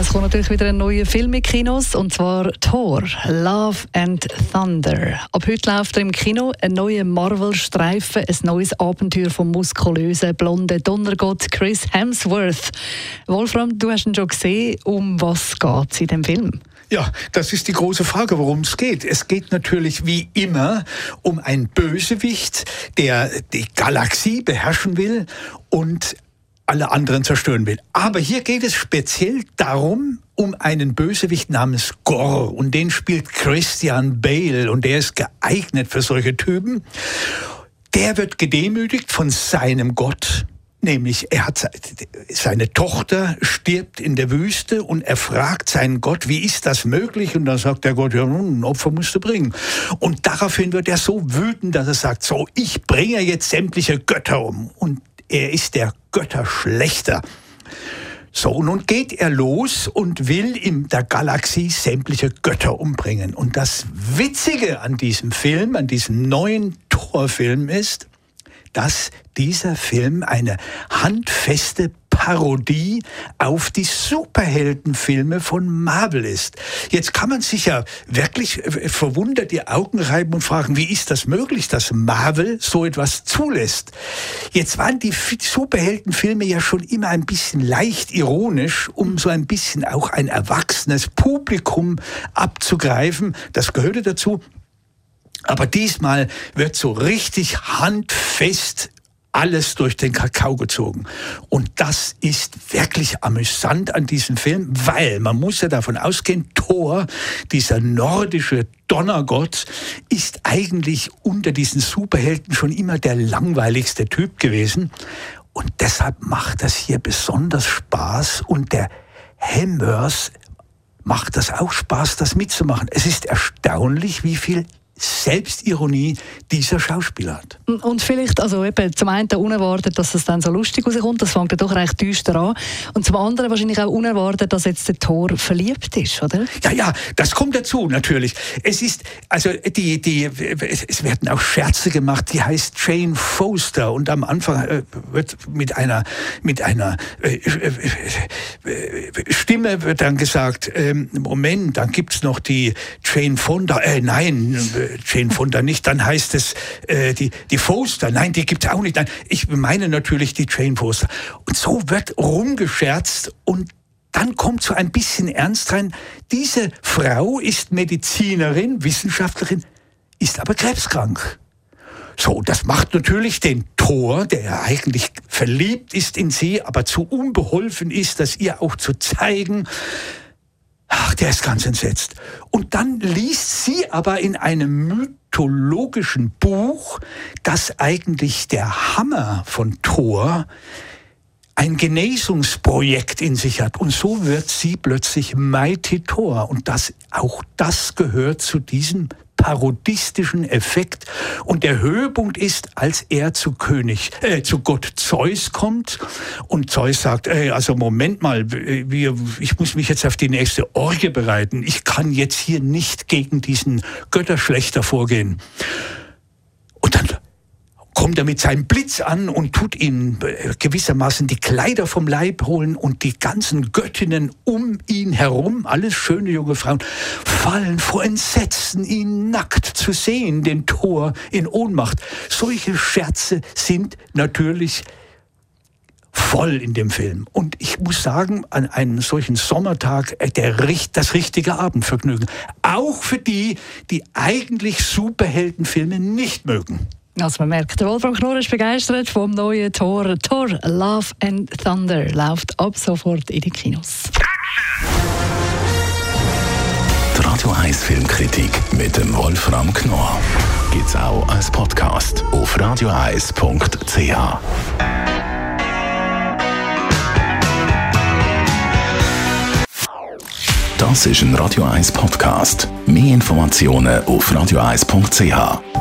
Es kommt natürlich wieder ein neuer Film in Kinos, und zwar Thor, Love and Thunder. Ab heute läuft er im Kino ein neuer Marvel-Streifen, ein neues Abenteuer vom muskulösen, blonden Donnergott Chris Hemsworth. Wolfram, du hast ihn schon gesehen. Um was geht es in dem Film? Ja, das ist die große Frage, worum es geht. Es geht natürlich wie immer um einen Bösewicht, der die Galaxie beherrschen will und alle anderen zerstören will. Aber hier geht es speziell darum, um einen Bösewicht namens Gore. Und den spielt Christian Bale. Und der ist geeignet für solche Typen. Der wird gedemütigt von seinem Gott. Nämlich, er hat seine Tochter stirbt in der Wüste und er fragt seinen Gott, wie ist das möglich? Und dann sagt der Gott, ja, ein Opfer musst du bringen. Und daraufhin wird er so wütend, dass er sagt, so, ich bringe jetzt sämtliche Götter um. Und er ist der Götterschlechter. So, nun geht er los und will in der Galaxie sämtliche Götter umbringen. Und das Witzige an diesem Film, an diesem neuen Torfilm ist, dass dieser Film eine handfeste Parodie auf die Superheldenfilme von Marvel ist. Jetzt kann man sich ja wirklich äh, verwundert die Augen reiben und fragen, wie ist das möglich, dass Marvel so etwas zulässt? Jetzt waren die Superheldenfilme ja schon immer ein bisschen leicht ironisch, um so ein bisschen auch ein erwachsenes Publikum abzugreifen. Das gehörte dazu. Aber diesmal wird so richtig handfest alles durch den Kakao gezogen. Und das ist wirklich amüsant an diesem Film, weil man muss ja davon ausgehen, Thor, dieser nordische Donnergott, ist eigentlich unter diesen Superhelden schon immer der langweiligste Typ gewesen. Und deshalb macht das hier besonders Spaß und der Hemworth macht das auch Spaß, das mitzumachen. Es ist erstaunlich, wie viel Selbstironie dieser Schauspieler hat. Und vielleicht, also eben zum einen unerwartet, dass es dann so lustig rauskommt, das fängt ja doch recht düster an. Und zum anderen wahrscheinlich auch unerwartet, dass jetzt der Tor verliebt ist, oder? Ja, ja, das kommt dazu natürlich. Es ist, also die, die, es werden auch Scherze gemacht, die heißt Jane Foster und am Anfang äh, wird mit einer, mit einer äh, äh, Stimme wird dann gesagt, ähm, Moment, dann gibt's noch die Jane Fonda, äh, nein, Jane Fonda nicht, dann heißt es äh, die, die Foster. Nein, die gibt's auch nicht. Nein, ich meine natürlich die Jane Foster. Und so wird rumgescherzt und dann kommt so ein bisschen Ernst rein. Diese Frau ist Medizinerin, Wissenschaftlerin, ist aber krebskrank. So, das macht natürlich den Thor, der eigentlich verliebt ist in sie, aber zu unbeholfen ist, das ihr auch zu zeigen, Ach, der ist ganz entsetzt. Und dann liest sie aber in einem mythologischen Buch, dass eigentlich der Hammer von Thor ein Genesungsprojekt in sich hat. Und so wird sie plötzlich Mighty Thor. Und das, auch das gehört zu diesem parodistischen Effekt. Und der Höhepunkt ist, als er zu König, äh, zu Gott Zeus kommt und Zeus sagt, ey, also Moment mal, wir, ich muss mich jetzt auf die nächste Orgie bereiten. Ich kann jetzt hier nicht gegen diesen Götterschlechter vorgehen. Kommt er mit seinem Blitz an und tut ihm äh, gewissermaßen die Kleider vom Leib holen und die ganzen Göttinnen um ihn herum, alles schöne junge Frauen, fallen vor Entsetzen, ihn nackt zu sehen, den Tor in Ohnmacht. Solche Scherze sind natürlich voll in dem Film. Und ich muss sagen, an einem solchen Sommertag äh, der, das richtige Abendvergnügen. Auch für die, die eigentlich Superheldenfilme nicht mögen. Also man merkt, der Wolfram Knorr ist begeistert vom neuen Tor. Tor Love and Thunder läuft ab sofort in die Kinos. Die Radio 1 Filmkritik mit dem Wolfram Knorr gibt es auch als Podcast auf radioeis.ch. Das ist ein Radio 1 Podcast. Mehr Informationen auf radioeis.ch.